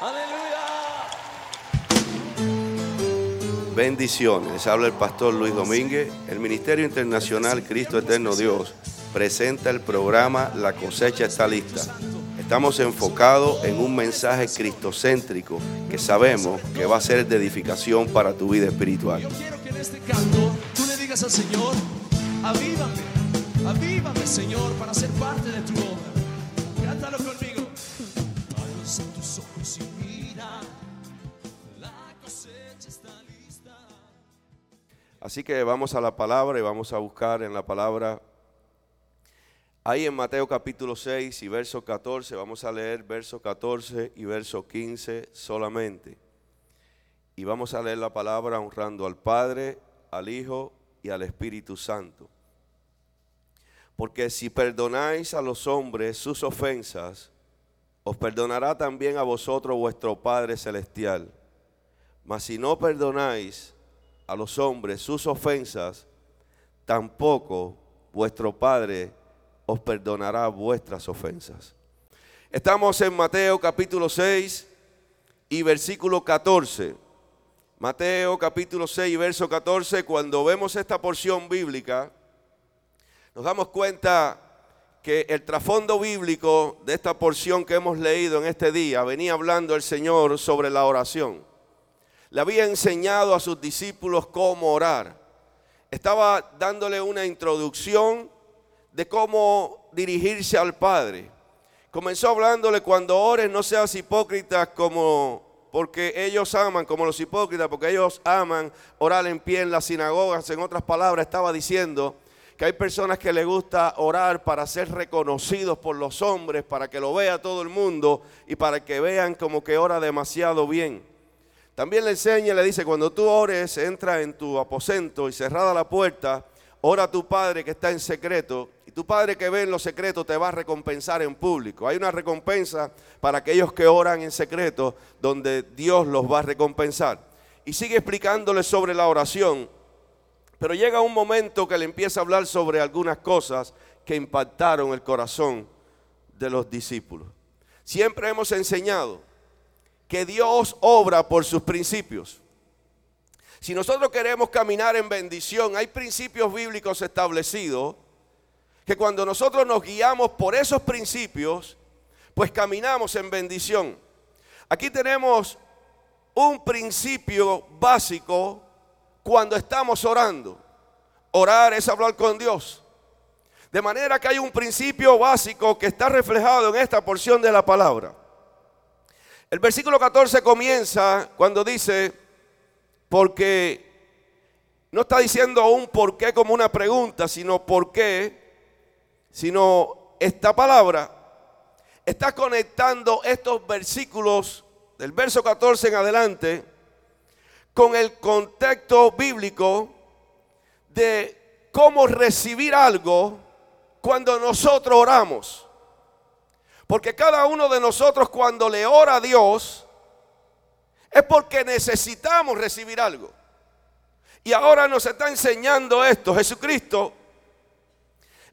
Aleluya. Bendiciones, habla el pastor Luis Domínguez. El Ministerio Internacional Cristo Eterno Dios presenta el programa La cosecha está lista. Estamos enfocados en un mensaje cristocéntrico que sabemos que va a ser de edificación para tu vida espiritual. Yo quiero que en este canto tú le digas al Señor, avívame, avívame Señor para ser parte de tu obra. Cántalo conmigo. Así que vamos a la palabra y vamos a buscar en la palabra. Ahí en Mateo capítulo 6 y verso 14, vamos a leer verso 14 y verso 15 solamente. Y vamos a leer la palabra honrando al Padre, al Hijo y al Espíritu Santo. Porque si perdonáis a los hombres sus ofensas, os perdonará también a vosotros vuestro Padre Celestial. Mas si no perdonáis a los hombres sus ofensas, tampoco vuestro Padre os perdonará vuestras ofensas. Estamos en Mateo capítulo 6 y versículo 14. Mateo capítulo 6 y verso 14, cuando vemos esta porción bíblica, nos damos cuenta que el trasfondo bíblico de esta porción que hemos leído en este día venía hablando el Señor sobre la oración. Le había enseñado a sus discípulos cómo orar. Estaba dándole una introducción de cómo dirigirse al Padre. Comenzó hablándole cuando ores no seas hipócritas como porque ellos aman como los hipócritas, porque ellos aman orar en pie en las sinagogas. En otras palabras, estaba diciendo que hay personas que les gusta orar para ser reconocidos por los hombres, para que lo vea todo el mundo y para que vean como que ora demasiado bien. También le enseña, le dice, cuando tú ores, entra en tu aposento y cerrada la puerta, ora a tu Padre que está en secreto y tu Padre que ve en lo secreto te va a recompensar en público. Hay una recompensa para aquellos que oran en secreto donde Dios los va a recompensar. Y sigue explicándole sobre la oración, pero llega un momento que le empieza a hablar sobre algunas cosas que impactaron el corazón de los discípulos. Siempre hemos enseñado que Dios obra por sus principios. Si nosotros queremos caminar en bendición, hay principios bíblicos establecidos que cuando nosotros nos guiamos por esos principios, pues caminamos en bendición. Aquí tenemos un principio básico cuando estamos orando. Orar es hablar con Dios. De manera que hay un principio básico que está reflejado en esta porción de la palabra. El versículo 14 comienza cuando dice, porque no está diciendo un por qué como una pregunta, sino por qué, sino esta palabra está conectando estos versículos del verso 14 en adelante con el contexto bíblico de cómo recibir algo cuando nosotros oramos. Porque cada uno de nosotros cuando le ora a Dios es porque necesitamos recibir algo. Y ahora nos está enseñando esto Jesucristo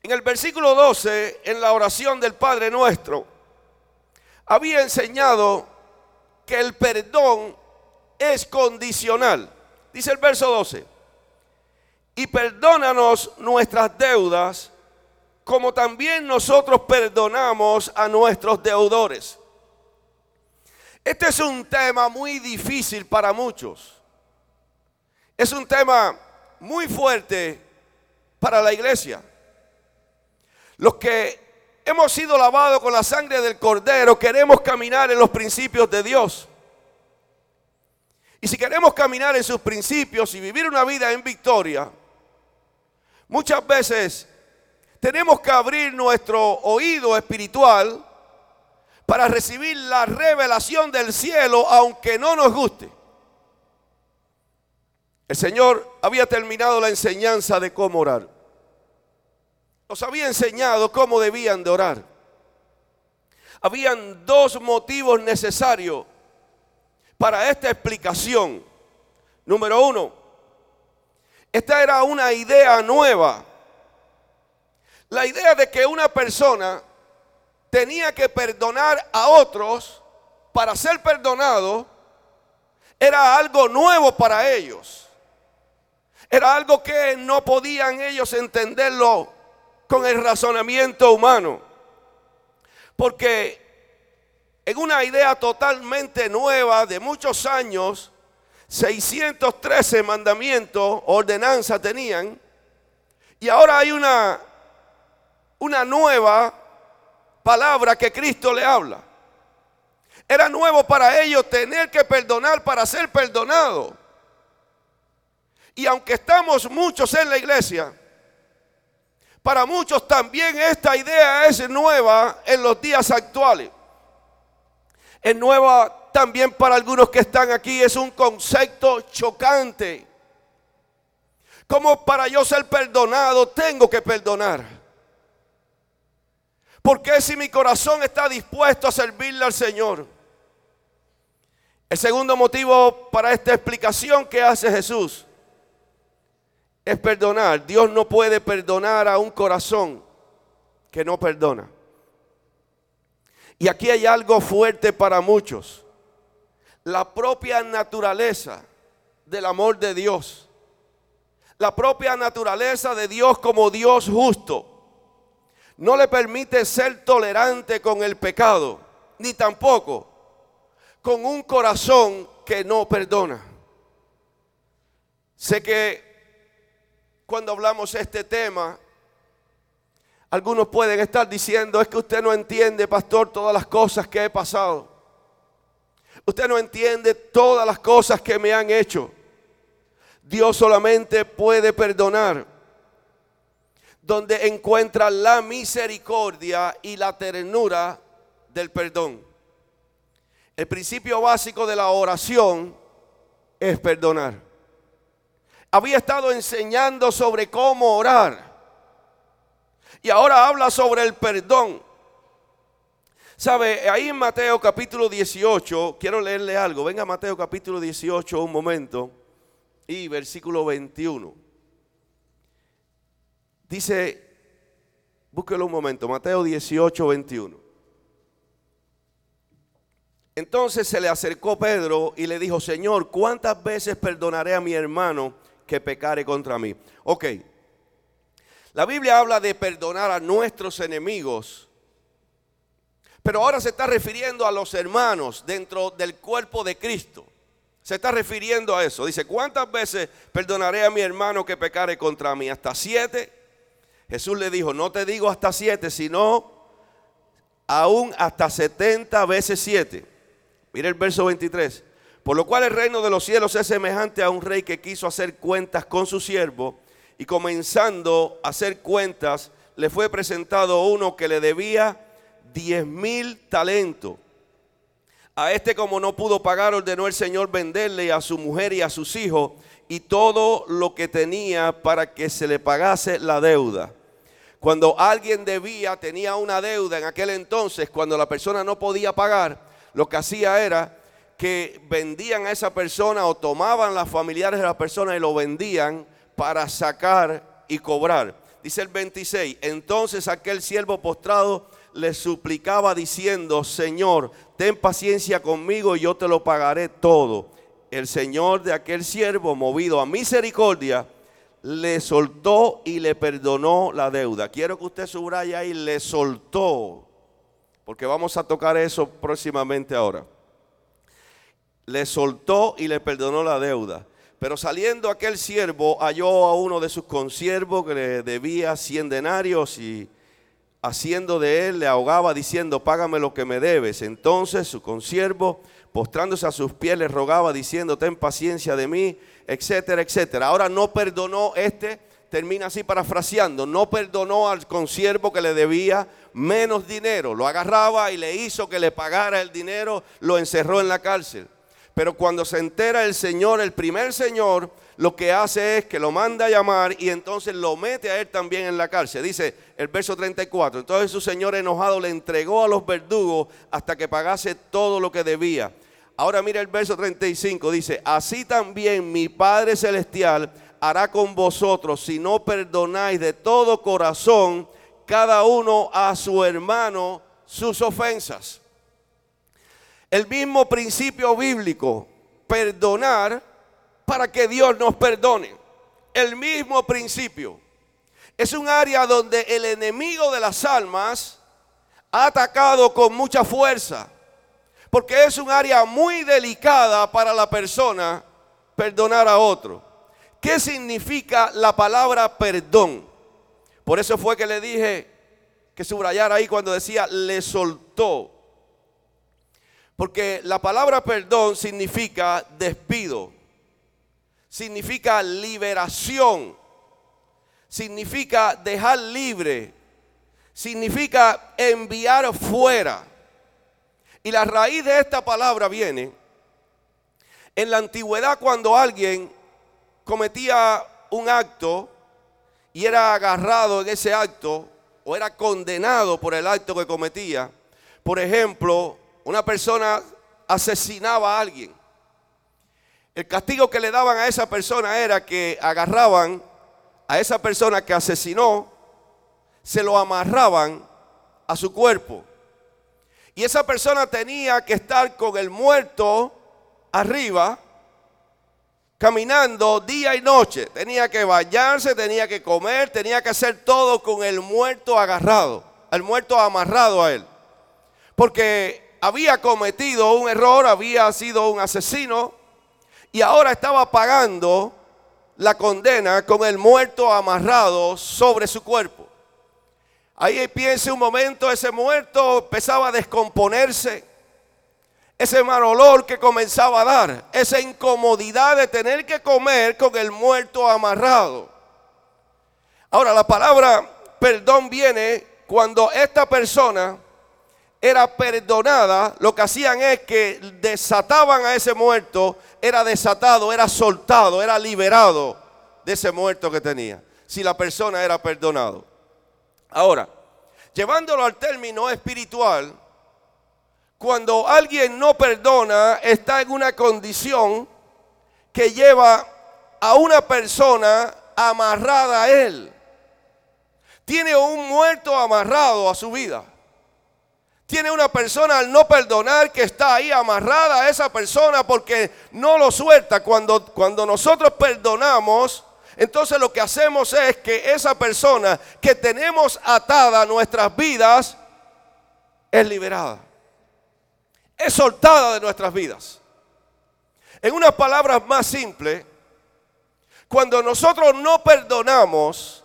en el versículo 12, en la oración del Padre nuestro, había enseñado que el perdón es condicional. Dice el verso 12, y perdónanos nuestras deudas como también nosotros perdonamos a nuestros deudores. Este es un tema muy difícil para muchos. Es un tema muy fuerte para la iglesia. Los que hemos sido lavados con la sangre del cordero queremos caminar en los principios de Dios. Y si queremos caminar en sus principios y vivir una vida en victoria, muchas veces tenemos que abrir nuestro oído espiritual para recibir la revelación del cielo aunque no nos guste. El Señor había terminado la enseñanza de cómo orar. Nos había enseñado cómo debían de orar. Habían dos motivos necesarios para esta explicación. Número uno, esta era una idea nueva. La idea de que una persona tenía que perdonar a otros para ser perdonado era algo nuevo para ellos. Era algo que no podían ellos entenderlo con el razonamiento humano. Porque en una idea totalmente nueva de muchos años, 613 mandamientos, ordenanzas tenían, y ahora hay una, una nueva palabra que Cristo le habla. Era nuevo para ellos tener que perdonar para ser perdonado. Y aunque estamos muchos en la iglesia, para muchos también esta idea es nueva en los días actuales. Es nueva también para algunos que están aquí, es un concepto chocante. Como para yo ser perdonado tengo que perdonar. Porque si mi corazón está dispuesto a servirle al Señor? El segundo motivo para esta explicación que hace Jesús es perdonar. Dios no puede perdonar a un corazón que no perdona. Y aquí hay algo fuerte para muchos. La propia naturaleza del amor de Dios. La propia naturaleza de Dios como Dios justo. No le permite ser tolerante con el pecado, ni tampoco con un corazón que no perdona. Sé que cuando hablamos este tema, algunos pueden estar diciendo, es que usted no entiende, pastor, todas las cosas que he pasado. Usted no entiende todas las cosas que me han hecho. Dios solamente puede perdonar donde encuentra la misericordia y la ternura del perdón. El principio básico de la oración es perdonar. Había estado enseñando sobre cómo orar. Y ahora habla sobre el perdón. ¿Sabe? Ahí en Mateo capítulo 18, quiero leerle algo. Venga Mateo capítulo 18 un momento. Y versículo 21. Dice, búsquelo un momento, Mateo 18, 21. Entonces se le acercó Pedro y le dijo, Señor, ¿cuántas veces perdonaré a mi hermano que pecare contra mí? Ok, la Biblia habla de perdonar a nuestros enemigos, pero ahora se está refiriendo a los hermanos dentro del cuerpo de Cristo. Se está refiriendo a eso. Dice, ¿cuántas veces perdonaré a mi hermano que pecare contra mí? ¿Hasta siete? Jesús le dijo, no te digo hasta siete, sino aún hasta setenta veces siete. Mira el verso 23. Por lo cual el reino de los cielos es semejante a un rey que quiso hacer cuentas con su siervo y comenzando a hacer cuentas le fue presentado uno que le debía diez mil talentos. A este como no pudo pagar ordenó el Señor venderle a su mujer y a sus hijos y todo lo que tenía para que se le pagase la deuda. Cuando alguien debía, tenía una deuda en aquel entonces, cuando la persona no podía pagar, lo que hacía era que vendían a esa persona o tomaban las familiares de la persona y lo vendían para sacar y cobrar. Dice el 26, entonces aquel siervo postrado le suplicaba diciendo, Señor, ten paciencia conmigo y yo te lo pagaré todo. El Señor de aquel siervo, movido a misericordia, le soltó y le perdonó la deuda. Quiero que usted subraye ahí, le soltó porque vamos a tocar eso próximamente ahora. Le soltó y le perdonó la deuda. Pero saliendo aquel siervo halló a uno de sus consiervos que le debía cien denarios y haciendo de él le ahogaba diciendo, págame lo que me debes. Entonces su consiervo, postrándose a sus pies, le rogaba diciendo, ten paciencia de mí, etcétera, etcétera. Ahora no perdonó este, termina así parafraseando, no perdonó al consiervo que le debía menos dinero. Lo agarraba y le hizo que le pagara el dinero, lo encerró en la cárcel. Pero cuando se entera el Señor, el primer Señor, lo que hace es que lo manda a llamar y entonces lo mete a él también en la cárcel. Dice el verso 34. Entonces su Señor enojado le entregó a los verdugos hasta que pagase todo lo que debía. Ahora mira el verso 35. Dice, así también mi Padre Celestial hará con vosotros si no perdonáis de todo corazón cada uno a su hermano sus ofensas. el mismo principio bíblico, perdonar para que Dios nos perdone. El mismo principio. Es un área donde el enemigo de las almas ha atacado con mucha fuerza, porque es un área muy delicada para la persona perdonar a otro. ¿Qué significa la palabra perdón? Por eso fue que le dije que subrayara ahí cuando decía le soltó. Porque la palabra perdón significa despido, significa liberación, significa dejar libre, significa enviar fuera. Y la raíz de esta palabra viene en la antigüedad cuando alguien cometía un acto y era agarrado en ese acto o era condenado por el acto que cometía. Por ejemplo, una persona asesinaba a alguien. El castigo que le daban a esa persona era que agarraban a esa persona que asesinó, se lo amarraban a su cuerpo. Y esa persona tenía que estar con el muerto arriba, caminando día y noche. Tenía que bañarse, tenía que comer, tenía que hacer todo con el muerto agarrado, el muerto amarrado a él. Porque había cometido un error, había sido un asesino y ahora estaba pagando la condena con el muerto amarrado sobre su cuerpo. Ahí piense un momento, ese muerto empezaba a descomponerse ese mal olor que comenzaba a dar, esa incomodidad de tener que comer con el muerto amarrado. Ahora, la palabra perdón viene cuando esta persona era perdonada, lo que hacían es que desataban a ese muerto, era desatado, era soltado, era liberado de ese muerto que tenía, si la persona era perdonado. Ahora, llevándolo al término espiritual, cuando alguien no perdona, está en una condición que lleva a una persona amarrada a él. Tiene un muerto amarrado a su vida. Tiene una persona al no perdonar que está ahí amarrada a esa persona porque no lo suelta. Cuando, cuando nosotros perdonamos, entonces lo que hacemos es que esa persona que tenemos atada a nuestras vidas es liberada es soltada de nuestras vidas. En unas palabras más simples, cuando nosotros no perdonamos,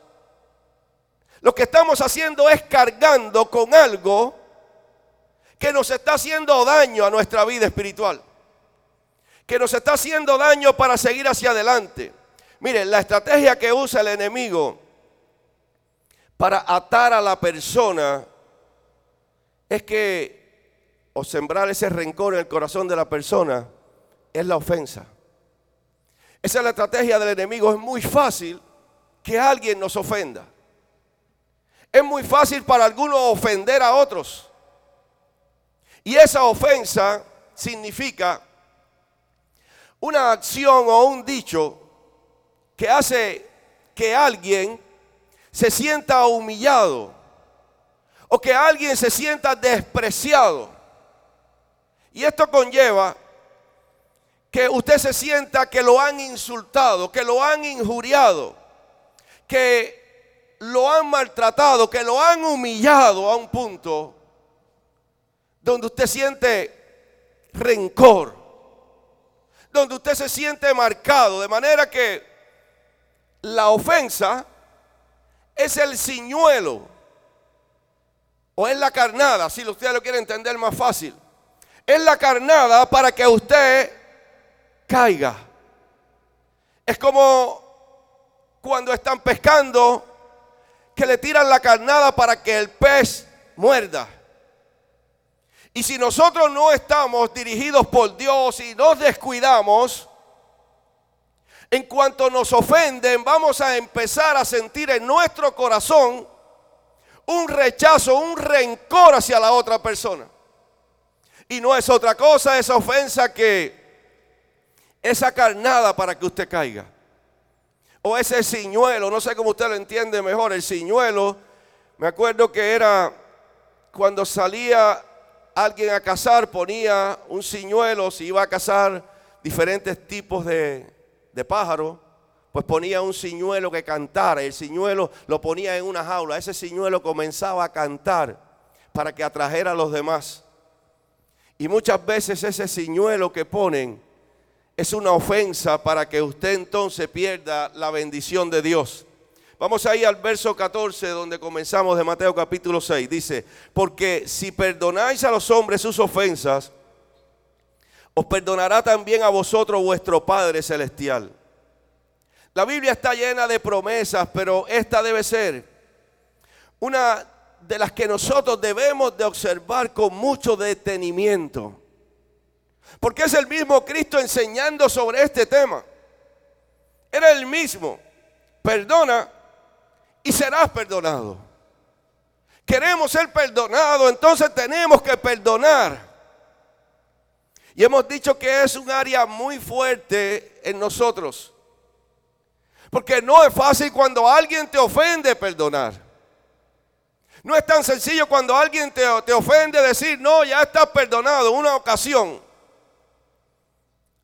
lo que estamos haciendo es cargando con algo que nos está haciendo daño a nuestra vida espiritual, que nos está haciendo daño para seguir hacia adelante. Miren, la estrategia que usa el enemigo para atar a la persona es que o sembrar ese rencor en el corazón de la persona es la ofensa. Esa es la estrategia del enemigo. Es muy fácil que alguien nos ofenda. Es muy fácil para algunos ofender a otros. Y esa ofensa significa una acción o un dicho que hace que alguien se sienta humillado o que alguien se sienta despreciado. Y esto conlleva que usted se sienta que lo han insultado, que lo han injuriado, que lo han maltratado, que lo han humillado a un punto donde usted siente rencor, donde usted se siente marcado, de manera que la ofensa es el ciñuelo o es la carnada, si usted lo quiere entender más fácil es la carnada para que usted caiga. Es como cuando están pescando que le tiran la carnada para que el pez muerda. Y si nosotros no estamos dirigidos por Dios y nos descuidamos, en cuanto nos ofenden, vamos a empezar a sentir en nuestro corazón un rechazo, un rencor hacia la otra persona. Y no es otra cosa esa ofensa que esa carnada para que usted caiga. O ese ciñuelo, no sé cómo usted lo entiende mejor. El ciñuelo, me acuerdo que era cuando salía alguien a cazar ponía un ciñuelo, si iba a cazar diferentes tipos de, de pájaros, pues ponía un ciñuelo que cantara. El ciñuelo lo ponía en una jaula. Ese ciñuelo comenzaba a cantar para que atrajera a los demás. Y muchas veces ese ciñuelo que ponen es una ofensa para que usted entonces pierda la bendición de Dios. Vamos ahí al verso 14 donde comenzamos de Mateo capítulo 6. Dice, porque si perdonáis a los hombres sus ofensas, os perdonará también a vosotros vuestro Padre Celestial. La Biblia está llena de promesas, pero esta debe ser una de las que nosotros debemos de observar con mucho detenimiento. Porque es el mismo Cristo enseñando sobre este tema. Era el mismo. Perdona y serás perdonado. Queremos ser perdonados, entonces tenemos que perdonar. Y hemos dicho que es un área muy fuerte en nosotros. Porque no es fácil cuando alguien te ofende perdonar. No es tan sencillo cuando alguien te, te ofende decir, no, ya estás perdonado. Una ocasión,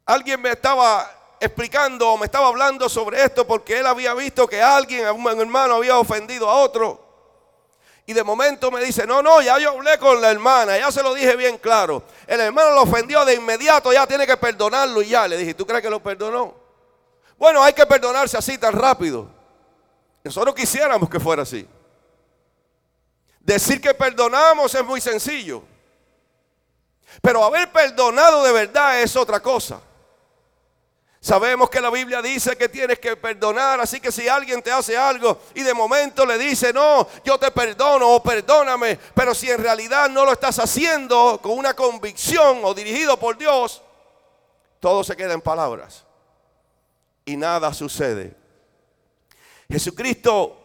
alguien me estaba explicando o me estaba hablando sobre esto porque él había visto que alguien, un hermano, había ofendido a otro. Y de momento me dice, no, no, ya yo hablé con la hermana, ya se lo dije bien claro. El hermano lo ofendió de inmediato, ya tiene que perdonarlo y ya. Le dije, ¿tú crees que lo perdonó? Bueno, hay que perdonarse así tan rápido. Nosotros quisiéramos que fuera así. Decir que perdonamos es muy sencillo. Pero haber perdonado de verdad es otra cosa. Sabemos que la Biblia dice que tienes que perdonar, así que si alguien te hace algo y de momento le dice, no, yo te perdono o perdóname, pero si en realidad no lo estás haciendo con una convicción o dirigido por Dios, todo se queda en palabras y nada sucede. Jesucristo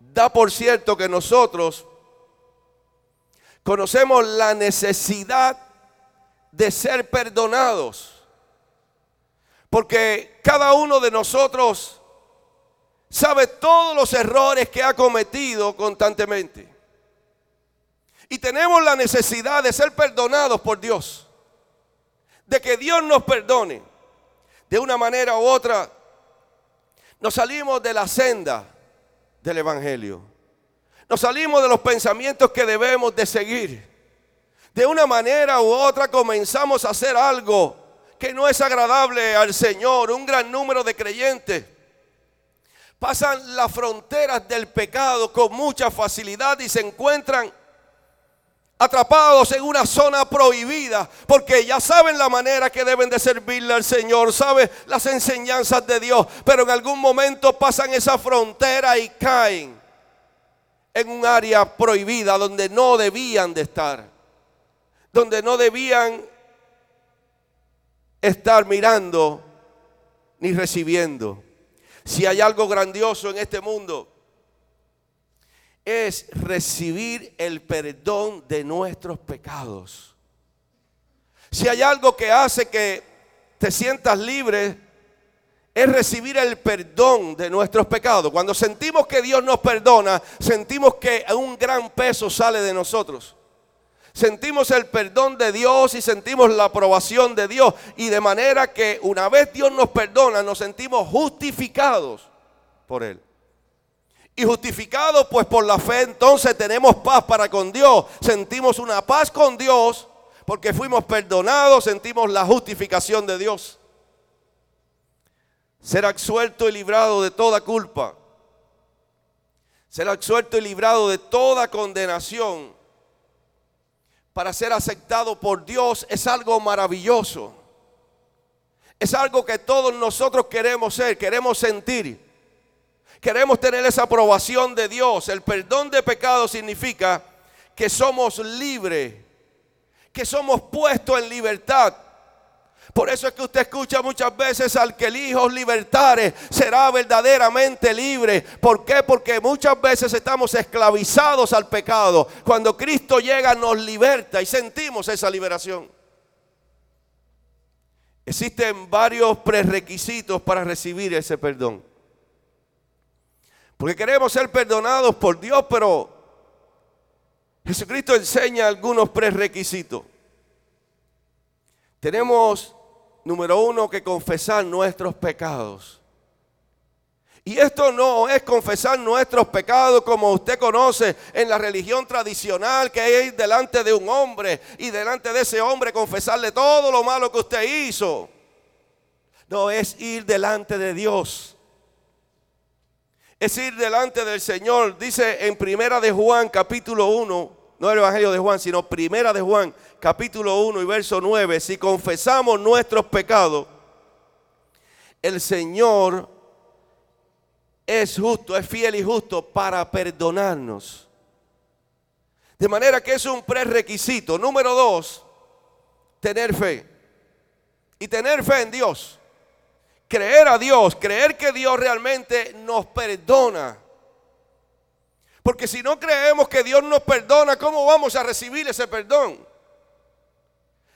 da por cierto que nosotros conocemos la necesidad de ser perdonados. Porque cada uno de nosotros sabe todos los errores que ha cometido constantemente. Y tenemos la necesidad de ser perdonados por Dios. De que Dios nos perdone. De una manera u otra, nos salimos de la senda del Evangelio. Nos salimos de los pensamientos que debemos de seguir. De una manera u otra comenzamos a hacer algo que no es agradable al Señor. Un gran número de creyentes pasan las fronteras del pecado con mucha facilidad y se encuentran atrapados en una zona prohibida, porque ya saben la manera que deben de servirle al Señor, saben las enseñanzas de Dios, pero en algún momento pasan esa frontera y caen en un área prohibida donde no debían de estar, donde no debían estar mirando ni recibiendo. Si hay algo grandioso en este mundo, es recibir el perdón de nuestros pecados. Si hay algo que hace que te sientas libre, es recibir el perdón de nuestros pecados. Cuando sentimos que Dios nos perdona, sentimos que un gran peso sale de nosotros sentimos el perdón de Dios y sentimos la aprobación de Dios. Y de manera que una vez Dios nos perdona, nos sentimos justificados por Él. Y justificados pues por la fe, entonces tenemos paz para con Dios. Sentimos una paz con Dios porque fuimos perdonados, sentimos la justificación de Dios. Ser absuelto y librado de toda culpa. Ser absuelto y librado de toda condenación para ser aceptado por Dios es algo maravilloso. Es algo que todos nosotros queremos ser, queremos sentir. Queremos tener esa aprobación de Dios. El perdón de pecados significa que somos libres, que somos puestos en libertad por eso es que usted escucha muchas veces al que el Hijo libertare será verdaderamente libre. ¿Por qué? Porque muchas veces estamos esclavizados al pecado. Cuando Cristo llega nos liberta y sentimos esa liberación. Existen varios prerequisitos para recibir ese perdón. Porque queremos ser perdonados por Dios, pero Jesucristo enseña algunos prerequisitos. Tenemos, número uno, que confesar nuestros pecados. Y esto no es confesar nuestros pecados como usted conoce en la religión tradicional, que es delante de un hombre y delante de ese hombre confesarle todo lo malo que usted hizo. No, es ir delante de Dios. Es ir delante del Señor. Dice en Primera de Juan capítulo 1, no el Evangelio de Juan, sino Primera de Juan capítulo 1 y verso 9, si confesamos nuestros pecados, el Señor es justo, es fiel y justo para perdonarnos. De manera que es un prerequisito. Número dos, tener fe. Y tener fe en Dios. Creer a Dios, creer que Dios realmente nos perdona. Porque si no creemos que Dios nos perdona, ¿cómo vamos a recibir ese perdón?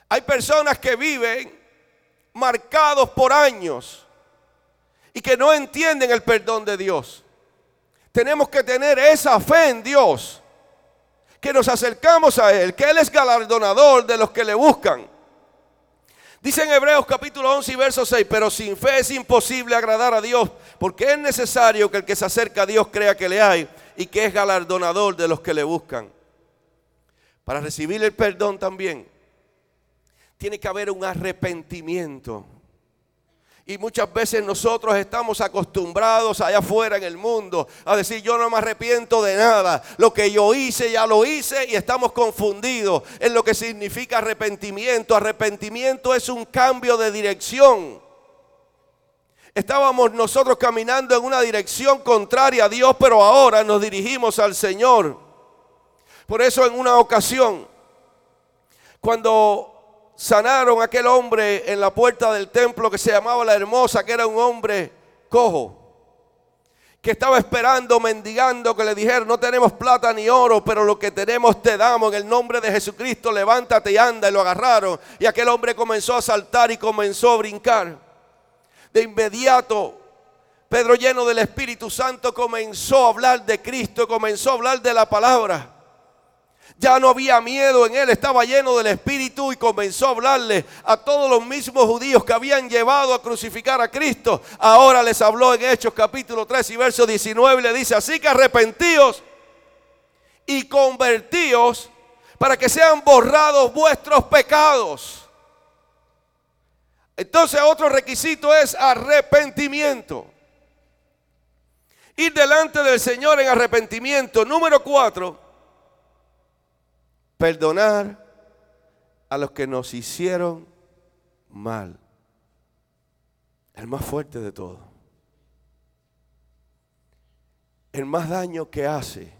Hay personas que viven marcados por años y que no entienden el perdón de Dios. Tenemos que tener esa fe en Dios, que nos acercamos a Él, que Él es galardonador de los que le buscan. Dice en Hebreos capítulo 11 y verso 6, pero sin fe es imposible agradar a Dios, porque es necesario que el que se acerca a Dios crea que le hay y que es galardonador de los que le buscan. Para recibir el perdón también, tiene que haber un arrepentimiento. Y muchas veces nosotros estamos acostumbrados allá afuera en el mundo a decir yo no me arrepiento de nada. Lo que yo hice ya lo hice y estamos confundidos en lo que significa arrepentimiento. Arrepentimiento es un cambio de dirección. Estábamos nosotros caminando en una dirección contraria a Dios, pero ahora nos dirigimos al Señor. Por eso en una ocasión, cuando sanaron a aquel hombre en la puerta del templo que se llamaba la hermosa, que era un hombre cojo, que estaba esperando, mendigando, que le dijeron, no tenemos plata ni oro, pero lo que tenemos te damos en el nombre de Jesucristo, levántate y anda, y lo agarraron. Y aquel hombre comenzó a saltar y comenzó a brincar. De inmediato, Pedro lleno del Espíritu Santo comenzó a hablar de Cristo, comenzó a hablar de la palabra. Ya no había miedo en él, estaba lleno del Espíritu y comenzó a hablarle a todos los mismos judíos que habían llevado a crucificar a Cristo. Ahora les habló en Hechos capítulo 3 y verso 19 le dice, así que arrepentíos y convertíos para que sean borrados vuestros pecados. Entonces otro requisito es arrepentimiento. Ir delante del Señor en arrepentimiento. Número cuatro perdonar a los que nos hicieron mal. El más fuerte de todo. El más daño que hace.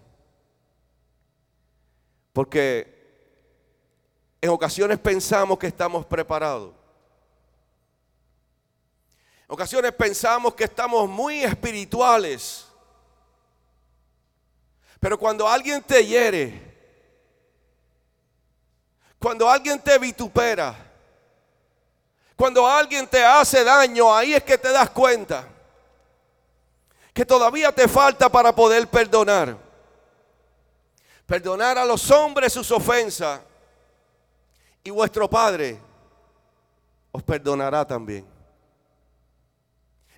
Porque en ocasiones pensamos que estamos preparados. Ocasiones pensamos que estamos muy espirituales. Pero cuando alguien te hiere, cuando alguien te vitupera, cuando alguien te hace daño, ahí es que te das cuenta que todavía te falta para poder perdonar. Perdonar a los hombres sus ofensas y vuestro Padre os perdonará también.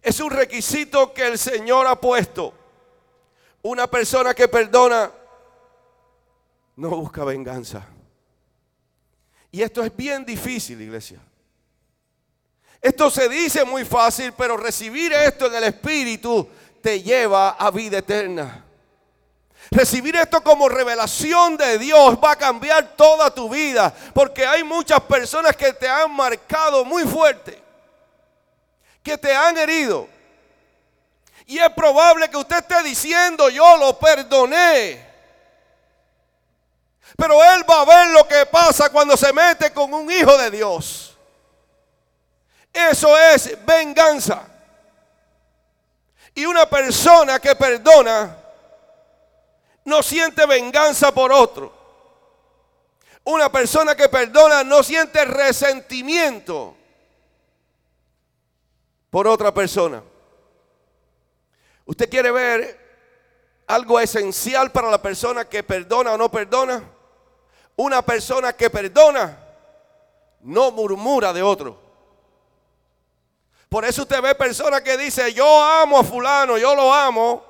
Es un requisito que el Señor ha puesto. Una persona que perdona no busca venganza. Y esto es bien difícil, iglesia. Esto se dice muy fácil, pero recibir esto en el Espíritu te lleva a vida eterna. Recibir esto como revelación de Dios va a cambiar toda tu vida, porque hay muchas personas que te han marcado muy fuerte, que te han herido. Y es probable que usted esté diciendo, yo lo perdoné. Pero él va a ver lo que pasa cuando se mete con un hijo de Dios. Eso es venganza. Y una persona que perdona no siente venganza por otro. Una persona que perdona no siente resentimiento por otra persona. ¿Usted quiere ver algo esencial para la persona que perdona o no perdona? Una persona que perdona no murmura de otro. Por eso usted ve personas que dicen, yo amo a fulano, yo lo amo,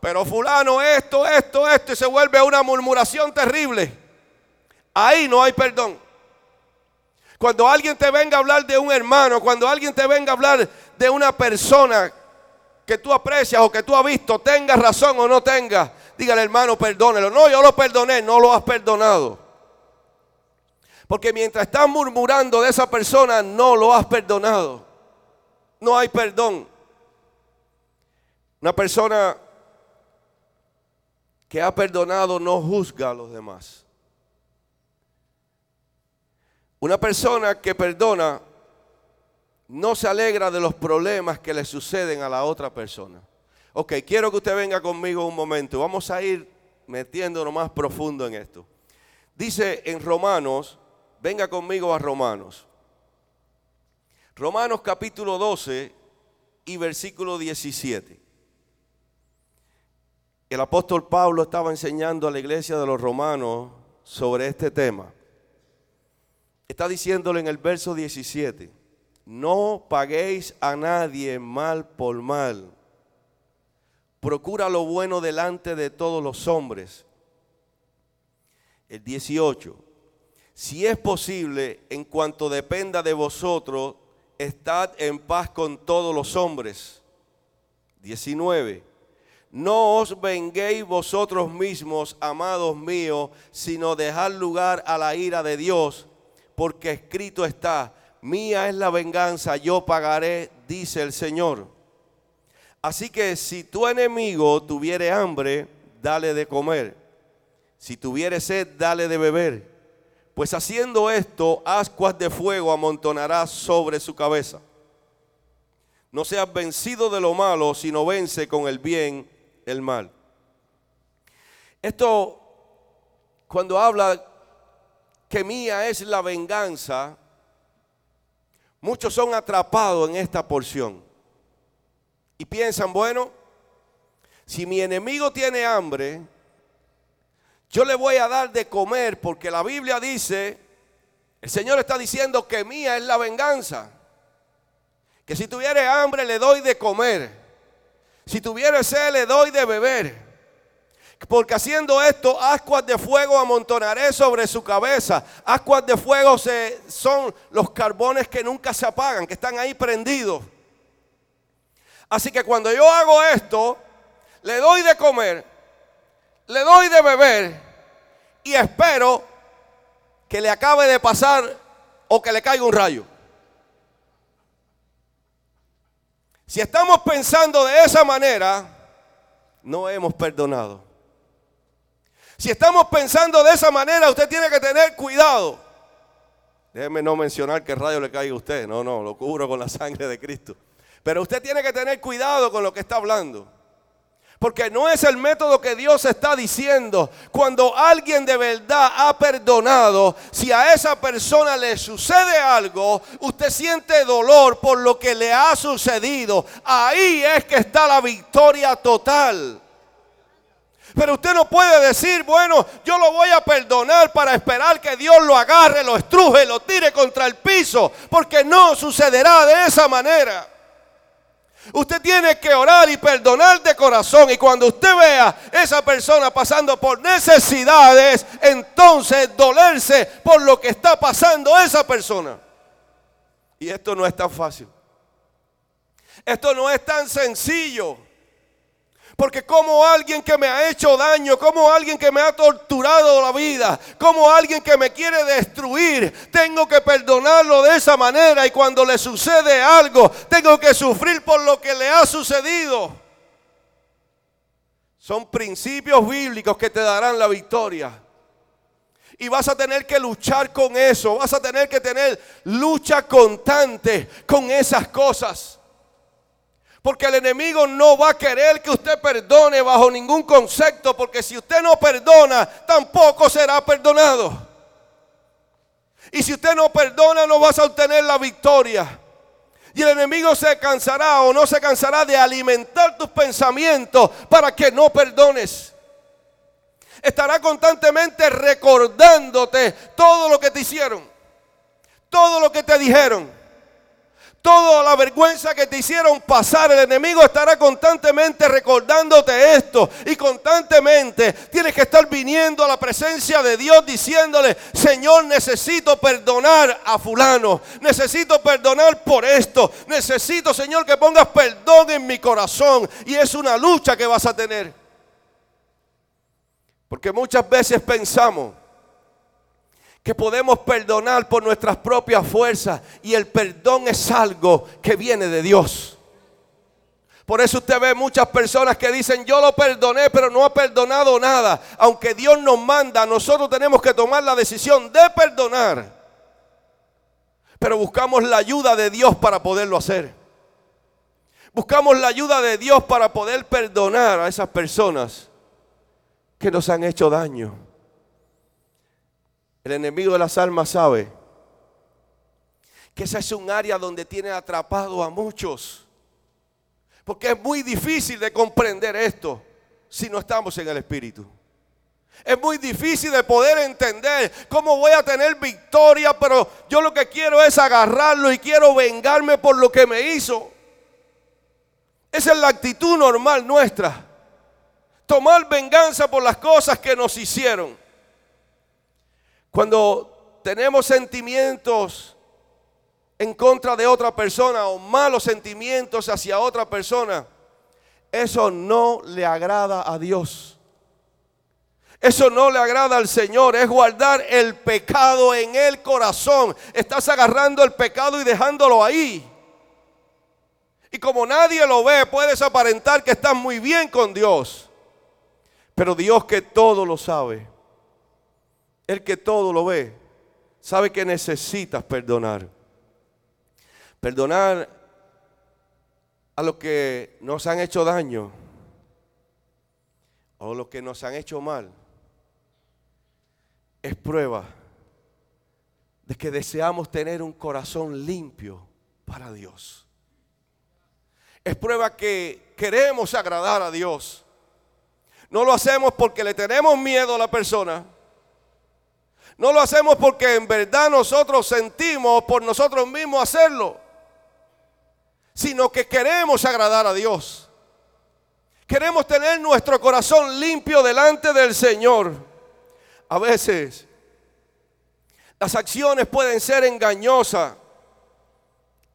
pero fulano esto, esto, esto, y se vuelve una murmuración terrible. Ahí no hay perdón. Cuando alguien te venga a hablar de un hermano, cuando alguien te venga a hablar de una persona que tú aprecias o que tú has visto, tenga razón o no tenga, dígale hermano, perdónelo. No, yo lo perdoné, no lo has perdonado. Porque mientras estás murmurando de esa persona, no lo has perdonado. No hay perdón. Una persona que ha perdonado no juzga a los demás. Una persona que perdona no se alegra de los problemas que le suceden a la otra persona. Ok, quiero que usted venga conmigo un momento. Vamos a ir metiéndonos más profundo en esto. Dice en Romanos Venga conmigo a Romanos. Romanos capítulo 12 y versículo 17. El apóstol Pablo estaba enseñando a la iglesia de los romanos sobre este tema. Está diciéndole en el verso 17, no paguéis a nadie mal por mal. Procura lo bueno delante de todos los hombres. El 18, si es posible, en cuanto dependa de vosotros, estad en paz con todos los hombres. 19. No os venguéis vosotros mismos, amados míos, sino dejad lugar a la ira de Dios, porque escrito está, mía es la venganza, yo pagaré, dice el Señor. Así que si tu enemigo tuviere hambre, dale de comer. Si tuviere sed, dale de beber pues haciendo esto, ascuas de fuego amontonarás sobre su cabeza. No seas vencido de lo malo, sino vence con el bien el mal. Esto, cuando habla que mía es la venganza, muchos son atrapados en esta porción. Y piensan, bueno, si mi enemigo tiene hambre, yo le voy a dar de comer porque la Biblia dice, el Señor está diciendo que mía es la venganza. Que si tuviere hambre le doy de comer. Si tuviere sed le doy de beber. Porque haciendo esto, ascuas de fuego amontonaré sobre su cabeza. Ascuas de fuego son los carbones que nunca se apagan, que están ahí prendidos. Así que cuando yo hago esto, le doy de comer, le doy de beber y espero que le acabe de pasar o que le caiga un rayo. Si estamos pensando de esa manera, no hemos perdonado. Si estamos pensando de esa manera, usted tiene que tener cuidado. Déjeme no mencionar que rayo le caiga a usted. No, no, lo cubro con la sangre de Cristo. Pero usted tiene que tener cuidado con lo que está hablando. Porque no es el método que Dios está diciendo. Cuando alguien de verdad ha perdonado, si a esa persona le sucede algo, usted siente dolor por lo que le ha sucedido. Ahí es que está la victoria total. Pero usted no puede decir, bueno, yo lo voy a perdonar para esperar que Dios lo agarre, lo estruje, lo tire contra el piso, porque no sucederá de esa manera. Usted tiene que orar y perdonar de corazón. Y cuando usted vea esa persona pasando por necesidades, entonces dolerse por lo que está pasando esa persona. Y esto no es tan fácil. Esto no es tan sencillo. Porque como alguien que me ha hecho daño, como alguien que me ha torturado la vida, como alguien que me quiere destruir, tengo que perdonarlo de esa manera y cuando le sucede algo, tengo que sufrir por lo que le ha sucedido. Son principios bíblicos que te darán la victoria. Y vas a tener que luchar con eso, vas a tener que tener lucha constante con esas cosas. Porque el enemigo no va a querer que usted perdone bajo ningún concepto, porque si usted no perdona, tampoco será perdonado. Y si usted no perdona, no vas a obtener la victoria. Y el enemigo se cansará o no se cansará de alimentar tus pensamientos para que no perdones. Estará constantemente recordándote todo lo que te hicieron, todo lo que te dijeron Toda la vergüenza que te hicieron pasar, el enemigo estará constantemente recordándote esto. Y constantemente tienes que estar viniendo a la presencia de Dios diciéndole, Señor, necesito perdonar a fulano. Necesito perdonar por esto. Necesito, Señor, que pongas perdón en mi corazón. Y es una lucha que vas a tener. Porque muchas veces pensamos que podemos perdonar por nuestras propias fuerzas y el perdón es algo que viene de Dios. Por eso usted ve muchas personas que dicen, yo lo perdoné, pero no ha perdonado nada. Aunque Dios nos manda, nosotros tenemos que tomar la decisión de perdonar. Pero buscamos la ayuda de Dios para poderlo hacer. Buscamos la ayuda de Dios para poder perdonar a esas personas que nos han hecho daño. El enemigo de las almas sabe que esa es un área donde tiene atrapado a muchos. Porque es muy difícil de comprender esto si no estamos en el Espíritu. Es muy difícil de poder entender cómo voy a tener victoria, pero yo lo que quiero es agarrarlo y quiero vengarme por lo que me hizo. Esa es la actitud normal nuestra. Tomar venganza por las cosas que nos hicieron. Cuando tenemos sentimientos en contra de otra persona o malos sentimientos hacia otra persona, eso no le agrada a Dios. Eso no le agrada al Señor, es guardar el pecado en el corazón. Estás agarrando el pecado y dejándolo ahí. Y como nadie lo ve, puedes aparentar que estás muy bien con Dios. Pero Dios que todo lo sabe, el que todo lo ve, sabe que necesitas perdonar. Perdonar a los que nos han hecho daño o los que nos han hecho mal es prueba de que deseamos tener un corazón limpio para Dios. Es prueba que queremos agradar a Dios. No lo hacemos porque le tenemos miedo a la persona no lo hacemos porque en verdad nosotros sentimos por nosotros mismos hacerlo, sino que queremos agradar a Dios. Queremos tener nuestro corazón limpio delante del Señor. A veces las acciones pueden ser engañosas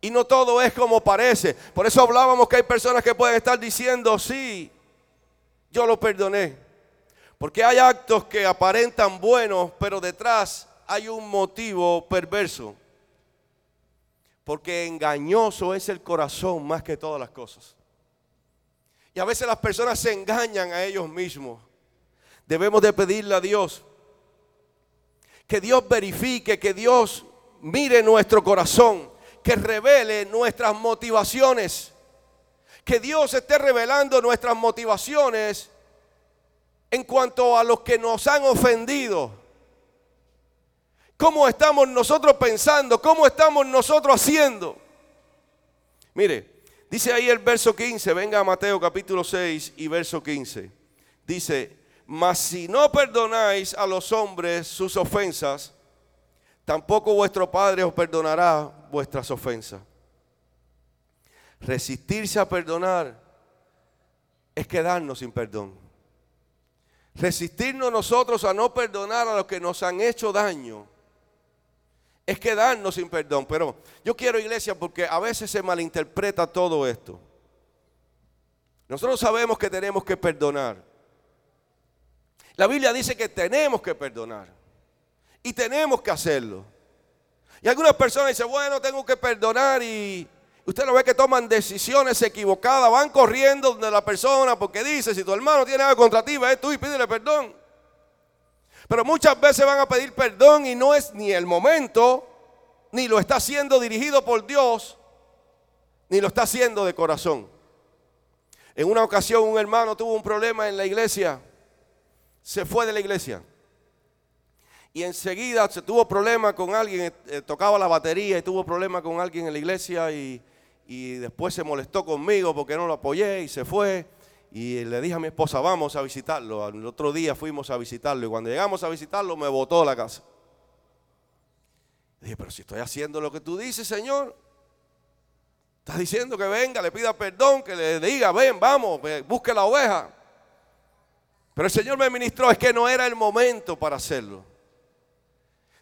y no todo es como parece. Por eso hablábamos que hay personas que pueden estar diciendo, sí, yo lo perdoné. Porque hay actos que aparentan buenos, pero detrás hay un motivo perverso. Porque engañoso es el corazón más que todas las cosas. Y a veces las personas se engañan a ellos mismos. Debemos de pedirle a Dios que Dios verifique, que Dios mire nuestro corazón, que revele nuestras motivaciones. Que Dios esté revelando nuestras motivaciones en cuanto a los que nos han ofendido. ¿Cómo estamos nosotros pensando? ¿Cómo estamos nosotros haciendo? Mire, dice ahí el verso 15, venga a Mateo capítulo 6 y verso 15. Dice, mas si no perdonáis a los hombres sus ofensas, tampoco vuestro Padre os perdonará vuestras ofensas. Resistirse a perdonar es quedarnos sin perdón. Resistirnos nosotros a no perdonar a los que nos han hecho daño es quedarnos sin perdón. Pero yo quiero iglesia porque a veces se malinterpreta todo esto. Nosotros sabemos que tenemos que perdonar. La Biblia dice que tenemos que perdonar. Y tenemos que hacerlo. Y algunas personas dicen, bueno, tengo que perdonar y Usted lo ve que toman decisiones equivocadas, van corriendo donde la persona porque dice, si tu hermano tiene algo contra ti, ve tú y pídele perdón. Pero muchas veces van a pedir perdón y no es ni el momento, ni lo está haciendo dirigido por Dios, ni lo está haciendo de corazón. En una ocasión un hermano tuvo un problema en la iglesia, se fue de la iglesia. Y enseguida se tuvo problema con alguien, eh, tocaba la batería y tuvo problema con alguien en la iglesia y y después se molestó conmigo porque no lo apoyé y se fue. y le dije a mi esposa, vamos a visitarlo. El otro día fuimos a visitarlo y cuando llegamos a visitarlo me botó la casa. dije, pero si estoy haciendo lo que tú dices, Señor. Estás diciendo que venga, le pida perdón, que le diga, ven, vamos, busque la oveja. Pero el Señor me ministró, es que no era el momento para hacerlo.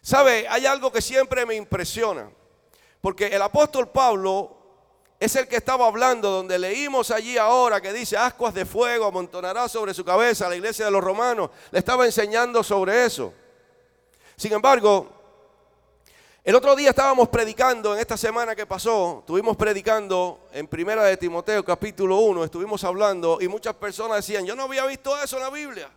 ¿Sabe? Hay algo que siempre me impresiona. Porque el apóstol Pablo es el que estaba hablando, donde leímos allí ahora que dice, ascuas de fuego amontonará sobre su cabeza la iglesia de los romanos. Le estaba enseñando sobre eso. Sin embargo, el otro día estábamos predicando, en esta semana que pasó, estuvimos predicando en Primera de Timoteo capítulo 1, estuvimos hablando y muchas personas decían, yo no había visto eso en la Biblia.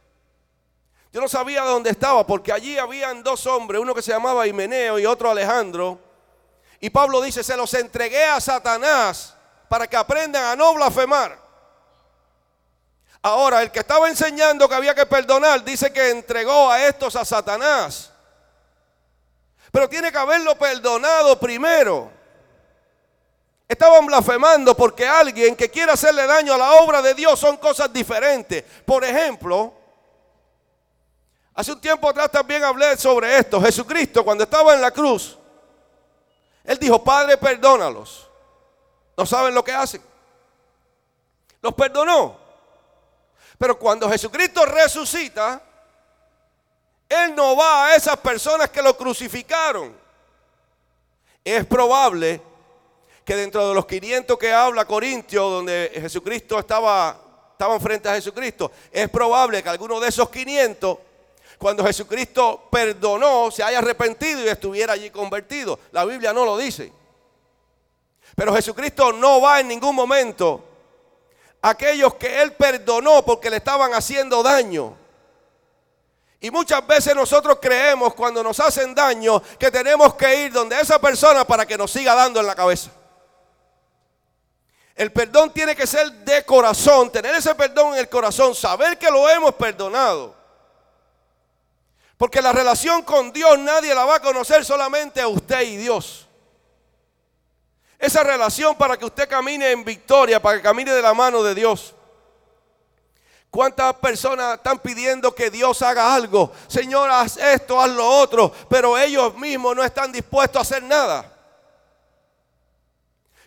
Yo no sabía dónde estaba porque allí habían dos hombres, uno que se llamaba Himeneo y otro Alejandro y Pablo dice, se los entregué a Satanás para que aprendan a no blasfemar. Ahora, el que estaba enseñando que había que perdonar, dice que entregó a estos a Satanás. Pero tiene que haberlo perdonado primero. Estaban blasfemando porque alguien que quiere hacerle daño a la obra de Dios son cosas diferentes. Por ejemplo, hace un tiempo atrás también hablé sobre esto. Jesucristo cuando estaba en la cruz, él dijo, Padre, perdónalos. No saben lo que hacen. Los perdonó. Pero cuando Jesucristo resucita, Él no va a esas personas que lo crucificaron. Es probable que dentro de los 500 que habla Corintio, donde Jesucristo estaba, estaban frente a Jesucristo, es probable que alguno de esos 500 cuando Jesucristo perdonó, se haya arrepentido y estuviera allí convertido. La Biblia no lo dice. Pero Jesucristo no va en ningún momento a aquellos que Él perdonó porque le estaban haciendo daño. Y muchas veces nosotros creemos cuando nos hacen daño que tenemos que ir donde esa persona para que nos siga dando en la cabeza. El perdón tiene que ser de corazón, tener ese perdón en el corazón, saber que lo hemos perdonado. Porque la relación con Dios nadie la va a conocer solamente a usted y Dios. Esa relación para que usted camine en victoria, para que camine de la mano de Dios. ¿Cuántas personas están pidiendo que Dios haga algo? Señor, haz esto, haz lo otro, pero ellos mismos no están dispuestos a hacer nada.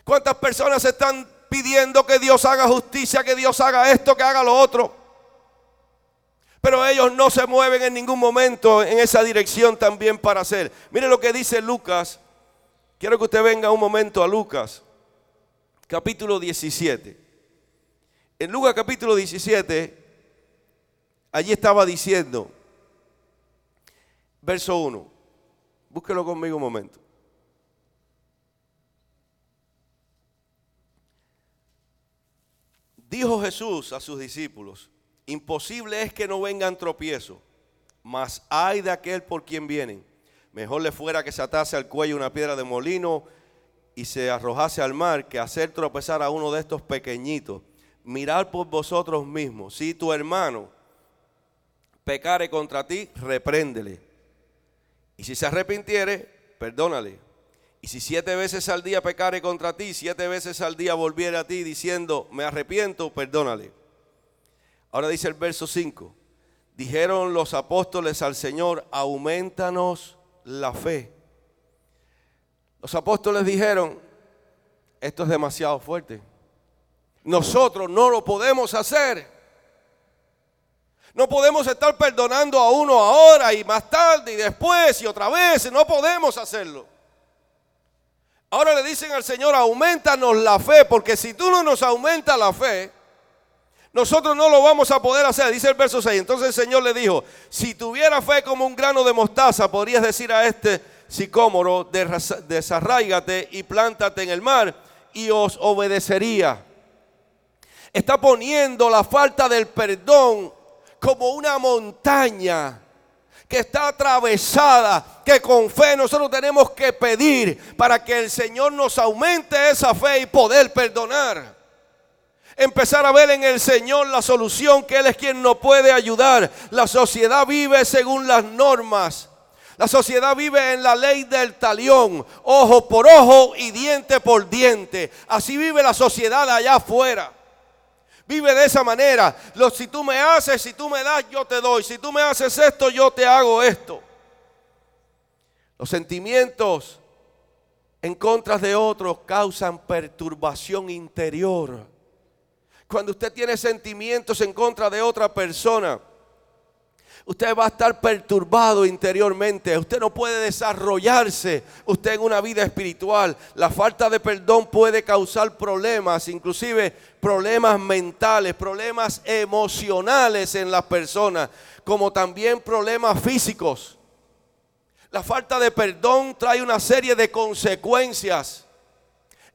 ¿Cuántas personas están pidiendo que Dios haga justicia, que Dios haga esto, que haga lo otro? Pero ellos no se mueven en ningún momento en esa dirección también para hacer. Mire lo que dice Lucas. Quiero que usted venga un momento a Lucas, capítulo 17. En Lucas capítulo 17, allí estaba diciendo, verso 1, búsquelo conmigo un momento. Dijo Jesús a sus discípulos, Imposible es que no vengan tropiezos, mas hay de aquel por quien vienen. Mejor le fuera que se atase al cuello una piedra de molino y se arrojase al mar que hacer tropezar a uno de estos pequeñitos. Mirad por vosotros mismos. Si tu hermano pecare contra ti, repréndele. Y si se arrepintiere, perdónale. Y si siete veces al día pecare contra ti, siete veces al día volviere a ti diciendo, me arrepiento, perdónale. Ahora dice el verso 5. Dijeron los apóstoles al Señor, aumentanos la fe. Los apóstoles dijeron, esto es demasiado fuerte. Nosotros no lo podemos hacer. No podemos estar perdonando a uno ahora y más tarde y después y otra vez. No podemos hacerlo. Ahora le dicen al Señor, aumentanos la fe, porque si tú no nos aumentas la fe, nosotros no lo vamos a poder hacer. Dice el verso 6. Entonces el Señor le dijo, si tuviera fe como un grano de mostaza, podrías decir a este sicómoro, desarraigate y plántate en el mar y os obedecería. Está poniendo la falta del perdón como una montaña que está atravesada, que con fe nosotros tenemos que pedir para que el Señor nos aumente esa fe y poder perdonar empezar a ver en el Señor la solución, que Él es quien nos puede ayudar. La sociedad vive según las normas. La sociedad vive en la ley del talión, ojo por ojo y diente por diente. Así vive la sociedad allá afuera. Vive de esa manera. Lo, si tú me haces, si tú me das, yo te doy. Si tú me haces esto, yo te hago esto. Los sentimientos en contra de otros causan perturbación interior. Cuando usted tiene sentimientos en contra de otra persona, usted va a estar perturbado interiormente. Usted no puede desarrollarse usted en una vida espiritual. La falta de perdón puede causar problemas, inclusive problemas mentales, problemas emocionales en las personas, como también problemas físicos. La falta de perdón trae una serie de consecuencias.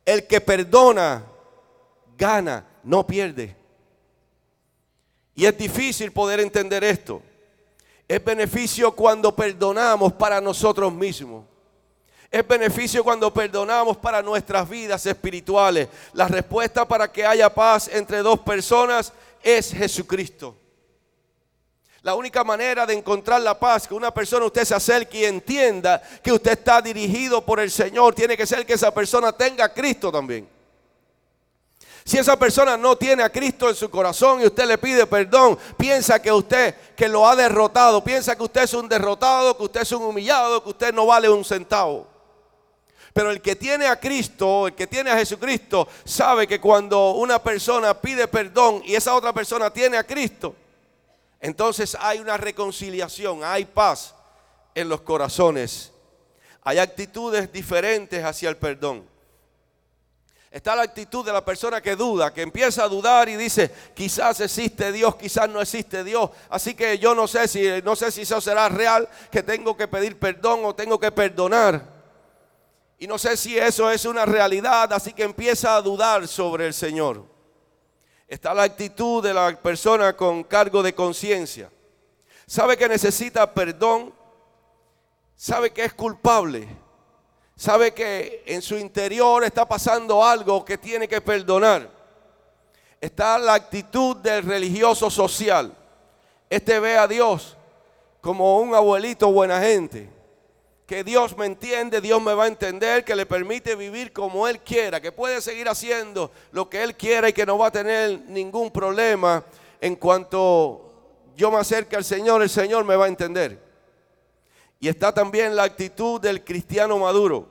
El que perdona, gana, no pierde. Y es difícil poder entender esto. Es beneficio cuando perdonamos para nosotros mismos. Es beneficio cuando perdonamos para nuestras vidas espirituales. La respuesta para que haya paz entre dos personas es Jesucristo. La única manera de encontrar la paz, que una persona usted se acerque y entienda que usted está dirigido por el Señor, tiene que ser que esa persona tenga a Cristo también. Si esa persona no tiene a Cristo en su corazón y usted le pide perdón, piensa que usted que lo ha derrotado, piensa que usted es un derrotado, que usted es un humillado, que usted no vale un centavo. Pero el que tiene a Cristo, el que tiene a Jesucristo, sabe que cuando una persona pide perdón y esa otra persona tiene a Cristo, entonces hay una reconciliación, hay paz en los corazones. Hay actitudes diferentes hacia el perdón. Está la actitud de la persona que duda, que empieza a dudar y dice, quizás existe Dios, quizás no existe Dios. Así que yo no sé si no sé si eso será real, que tengo que pedir perdón o tengo que perdonar. Y no sé si eso es una realidad, así que empieza a dudar sobre el Señor. Está la actitud de la persona con cargo de conciencia. Sabe que necesita perdón, sabe que es culpable sabe que en su interior está pasando algo que tiene que perdonar. Está la actitud del religioso social. Este ve a Dios como un abuelito buena gente. Que Dios me entiende, Dios me va a entender, que le permite vivir como Él quiera, que puede seguir haciendo lo que Él quiera y que no va a tener ningún problema en cuanto yo me acerque al Señor, el Señor me va a entender. Y está también la actitud del cristiano maduro.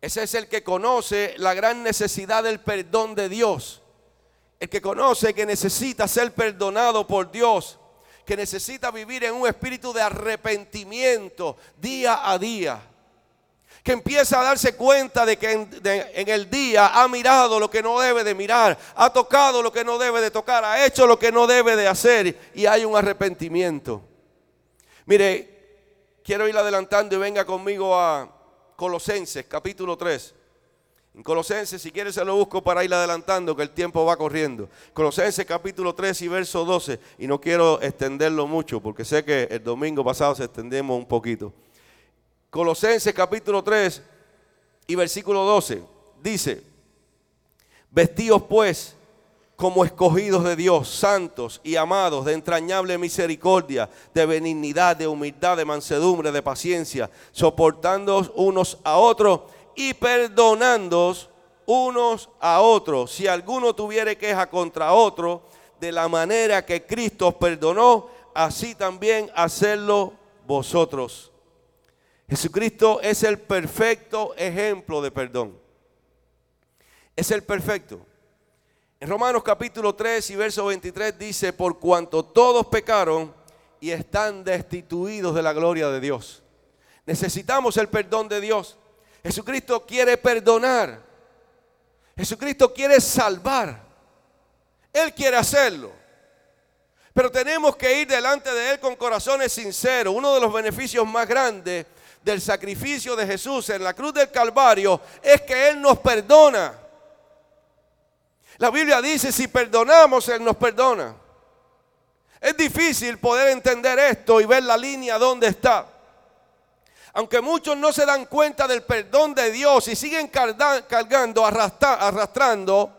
Ese es el que conoce la gran necesidad del perdón de Dios. El que conoce que necesita ser perdonado por Dios. Que necesita vivir en un espíritu de arrepentimiento día a día. Que empieza a darse cuenta de que en, el día ha mirado lo que no debe de mirar, ha tocado lo que no debe de tocar, ha hecho lo que no debe de hacer y hay un arrepentimiento. Mire, quiero ir adelantando y venga conmigo a Colosenses capítulo 3. En Colosenses, si quieres se lo busco para ir adelantando, que el tiempo va corriendo. Colosenses capítulo 3 y verso 12. Y no quiero extenderlo mucho, porque sé que el domingo pasado se extendemos un poquito. Colosenses capítulo 3 y versículo 12. Dice, vestidos pues como escogidos de Dios, santos y amados, de entrañable misericordia, de benignidad, de humildad, de mansedumbre, de paciencia, soportando unos a otros y perdonando unos a otros. Si alguno tuviere queja contra otro, de la manera que Cristo perdonó, así también hacerlo vosotros. Jesucristo es el perfecto ejemplo de perdón. Es el perfecto. En Romanos capítulo 3 y verso 23 dice, por cuanto todos pecaron y están destituidos de la gloria de Dios. Necesitamos el perdón de Dios. Jesucristo quiere perdonar. Jesucristo quiere salvar. Él quiere hacerlo. Pero tenemos que ir delante de Él con corazones sinceros. Uno de los beneficios más grandes del sacrificio de Jesús en la cruz del Calvario es que Él nos perdona. La Biblia dice, si perdonamos, Él nos perdona. Es difícil poder entender esto y ver la línea donde está. Aunque muchos no se dan cuenta del perdón de Dios y siguen cargando, arrastrando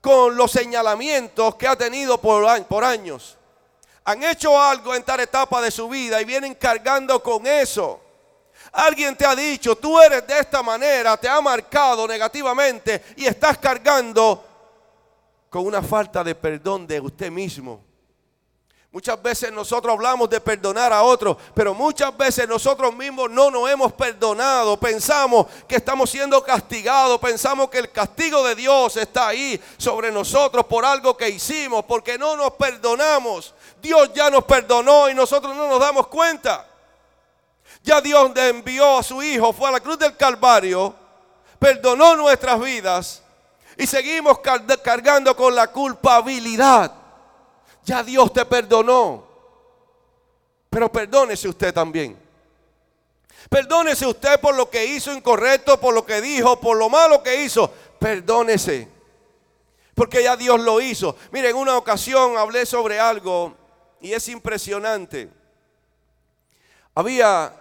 con los señalamientos que ha tenido por, años. Han hecho algo en tal etapa de su vida y vienen cargando con eso. Alguien te ha dicho, tú eres de esta manera, te ha marcado negativamente y estás cargando con una falta de perdón de usted mismo. Muchas veces nosotros hablamos de perdonar a otros, pero muchas veces nosotros mismos no nos hemos perdonado. Pensamos que estamos siendo castigados, pensamos que el castigo de Dios está ahí sobre nosotros por algo que hicimos, porque no nos perdonamos. Dios ya nos perdonó y nosotros no nos damos cuenta. Ya Dios envió a su Hijo, fue a la cruz del Calvario, perdonó nuestras vidas y seguimos cargando con la culpabilidad. Ya Dios te perdonó. Pero perdónese usted también. Perdónese usted por lo que hizo incorrecto, por lo que dijo, por lo malo que hizo. Perdónese. Porque ya Dios lo hizo. Mire, en una ocasión hablé sobre algo y es impresionante. Había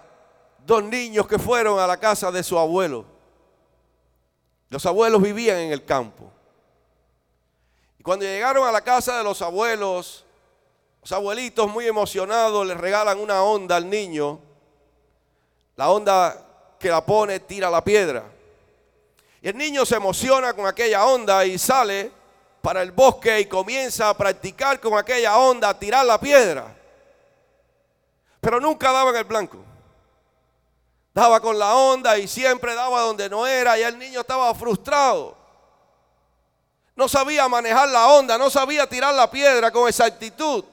dos niños que fueron a la casa de su abuelo. Los abuelos vivían en el campo. Y cuando llegaron a la casa de los abuelos, los abuelitos muy emocionados le regalan una onda al niño. La onda que la pone tira la piedra. Y el niño se emociona con aquella onda y sale para el bosque y comienza a practicar con aquella onda, a tirar la piedra. Pero nunca daba en el blanco. Daba con la onda y siempre daba donde no era y el niño estaba frustrado no sabía manejar la onda, no sabía tirar la piedra con exactitud.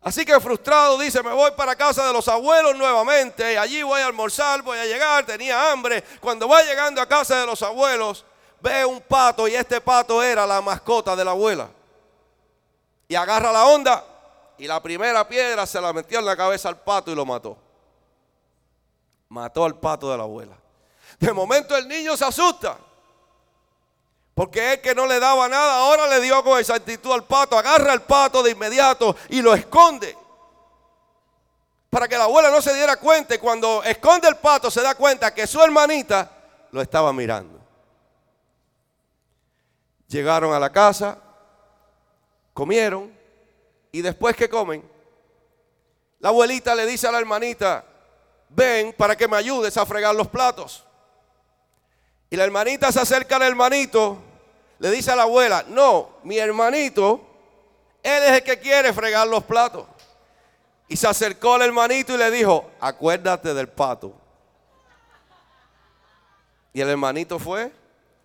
Así que frustrado dice, me voy para casa de los abuelos nuevamente, allí voy a almorzar, voy a llegar, tenía hambre. Cuando va llegando a casa de los abuelos, ve un pato y este pato era la mascota de la abuela. Y agarra la onda y la primera piedra se la metió en la cabeza al pato y lo mató. Mató al pato de la abuela. De momento el niño se asusta. Porque él que no le daba nada, ahora le dio con exactitud al pato. Agarra el pato de inmediato y lo esconde. Para que la abuela no se diera cuenta. Y cuando esconde el pato se da cuenta que su hermanita lo estaba mirando. Llegaron a la casa, comieron y después que comen, la abuelita le dice a la hermanita, ven para que me ayudes a fregar los platos. Y la hermanita se acerca al hermanito, le dice a la abuela, no, mi hermanito, él es el que quiere fregar los platos. Y se acercó al hermanito y le dijo, acuérdate del pato. Y el hermanito fue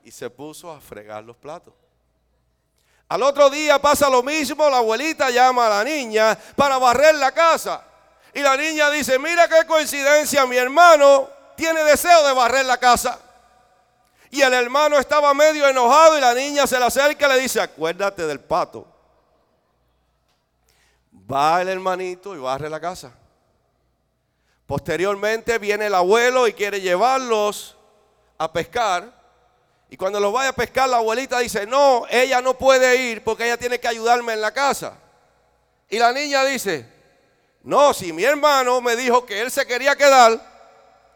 y se puso a fregar los platos. Al otro día pasa lo mismo, la abuelita llama a la niña para barrer la casa. Y la niña dice, mira qué coincidencia, mi hermano tiene deseo de barrer la casa. Y el hermano estaba medio enojado y la niña se le acerca y le dice, acuérdate del pato. Va el hermanito y barre la casa. Posteriormente viene el abuelo y quiere llevarlos a pescar. Y cuando los vaya a pescar, la abuelita dice, no, ella no puede ir porque ella tiene que ayudarme en la casa. Y la niña dice, no, si mi hermano me dijo que él se quería quedar,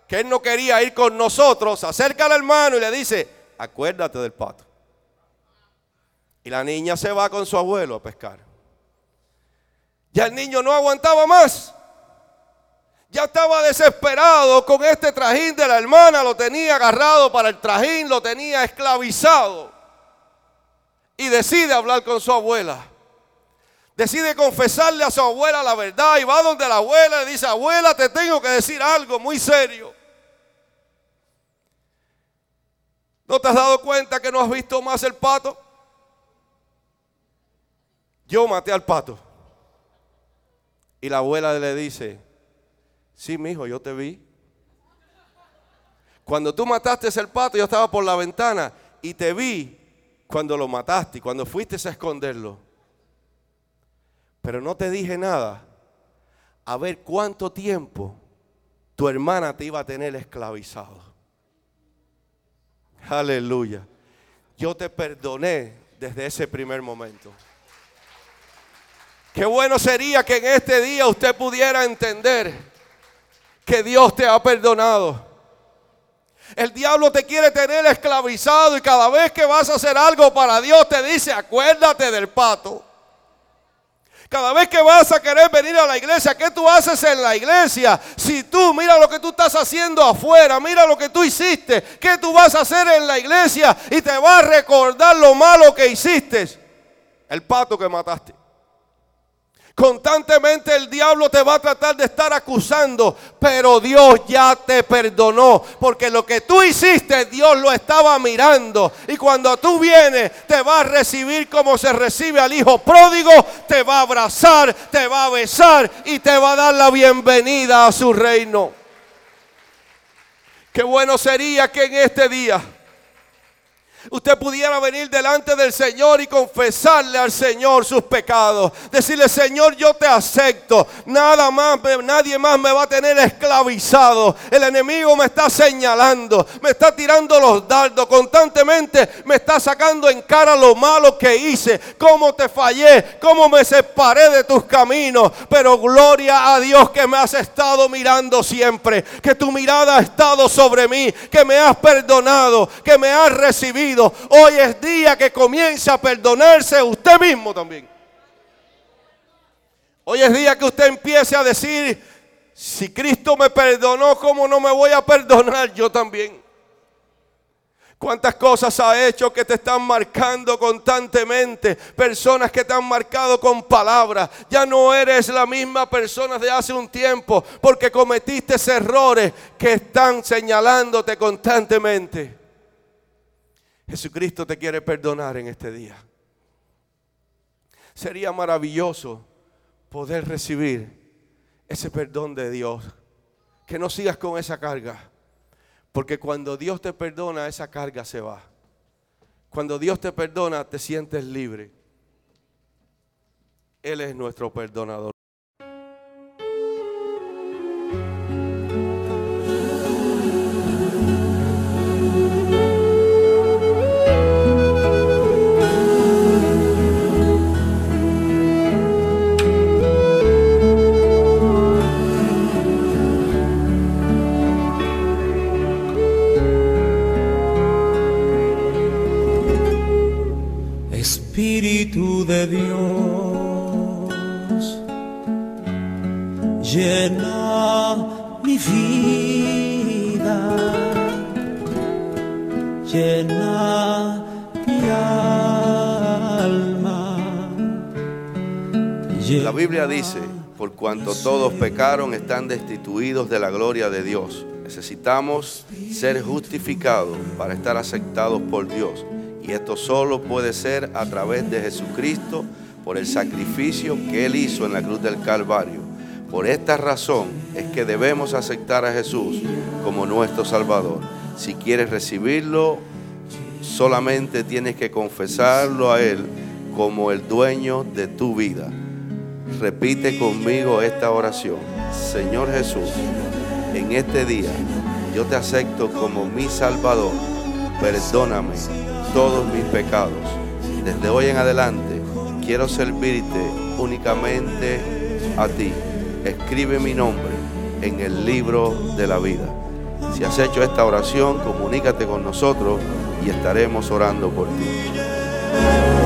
que él no quería ir con nosotros, acerca al hermano y le dice, acuérdate del pato. Y la niña se va con su abuelo a pescar. Ya el niño no aguantaba más. Ya estaba desesperado con este trajín de la hermana, lo tenía agarrado para el trajín, lo tenía esclavizado. Y decide hablar con su abuela. Decide confesarle a su abuela la verdad y va donde la abuela le dice, abuela, te tengo que decir algo muy serio. ¿No te has dado cuenta que no has visto más el pato? Yo maté al pato. Y la abuela le dice, sí, mi hijo, yo te vi. Cuando tú mataste el pato, yo estaba por la ventana y te vi cuando lo mataste y cuando fuiste a esconderlo. Pero no te dije nada. A ver cuánto tiempo tu hermana te iba a tener esclavizado. Aleluya. Yo te perdoné desde ese primer momento. Qué bueno sería que en este día usted pudiera entender que Dios te ha perdonado. El diablo te quiere tener esclavizado y cada vez que vas a hacer algo para Dios te dice, acuérdate del pato. Cada vez que vas a querer venir a la iglesia, ¿qué tú haces en la iglesia? Si tú mira lo que tú estás haciendo afuera, mira lo que tú hiciste, ¿qué tú vas a hacer en la iglesia? Y te va a recordar lo malo que hiciste. El pato que mataste. Constantemente el diablo te va a tratar de estar acusando, pero Dios ya te perdonó, porque lo que tú hiciste Dios lo estaba mirando. Y cuando tú vienes, te va a recibir como se recibe al hijo pródigo, te va a abrazar, te va a besar y te va a dar la bienvenida a su reino. Qué bueno sería que en este día usted pudiera venir delante del Señor y confesarle al Señor sus pecados. Decirle, Señor, yo te acepto. Nada más, nadie más me va a tener esclavizado. El enemigo me está señalando, me está tirando los dardos constantemente, me está sacando en cara lo malo que hice, cómo te fallé, cómo me separé de tus caminos. Pero gloria a Dios que me has estado mirando siempre, que tu mirada ha estado sobre mí, que me has perdonado, que me has recibido Hoy es día que comience a perdonarse usted mismo también. Hoy es día que usted empiece a decir, si Cristo me perdonó, ¿cómo no me voy a perdonar yo también? ¿Cuántas cosas ha hecho que te están marcando constantemente? Personas que te han marcado con palabras. Ya no eres la misma persona de hace un tiempo porque cometiste errores que están señalándote constantemente. Jesucristo te quiere perdonar en este día. Sería maravilloso poder recibir ese perdón de Dios. Que no sigas con esa carga. Porque cuando Dios te perdona, esa carga se va. Cuando Dios te perdona, te sientes libre. Él es nuestro perdonador. De Dios. Llena mi vida, llena mi alma. La Biblia dice, por cuanto todos pecaron, están destituidos de la gloria de Dios. Necesitamos ser justificados para estar aceptados por Dios. Y esto solo puede ser a través de Jesucristo por el sacrificio que Él hizo en la cruz del Calvario. Por esta razón es que debemos aceptar a Jesús como nuestro Salvador. Si quieres recibirlo, solamente tienes que confesarlo a Él como el dueño de tu vida. Repite conmigo esta oración. Señor Jesús, en este día yo te acepto como mi Salvador. Perdóname todos mis pecados. Desde hoy en adelante quiero servirte únicamente a ti. Escribe mi nombre en el libro de la vida. Si has hecho esta oración, comunícate con nosotros y estaremos orando por ti.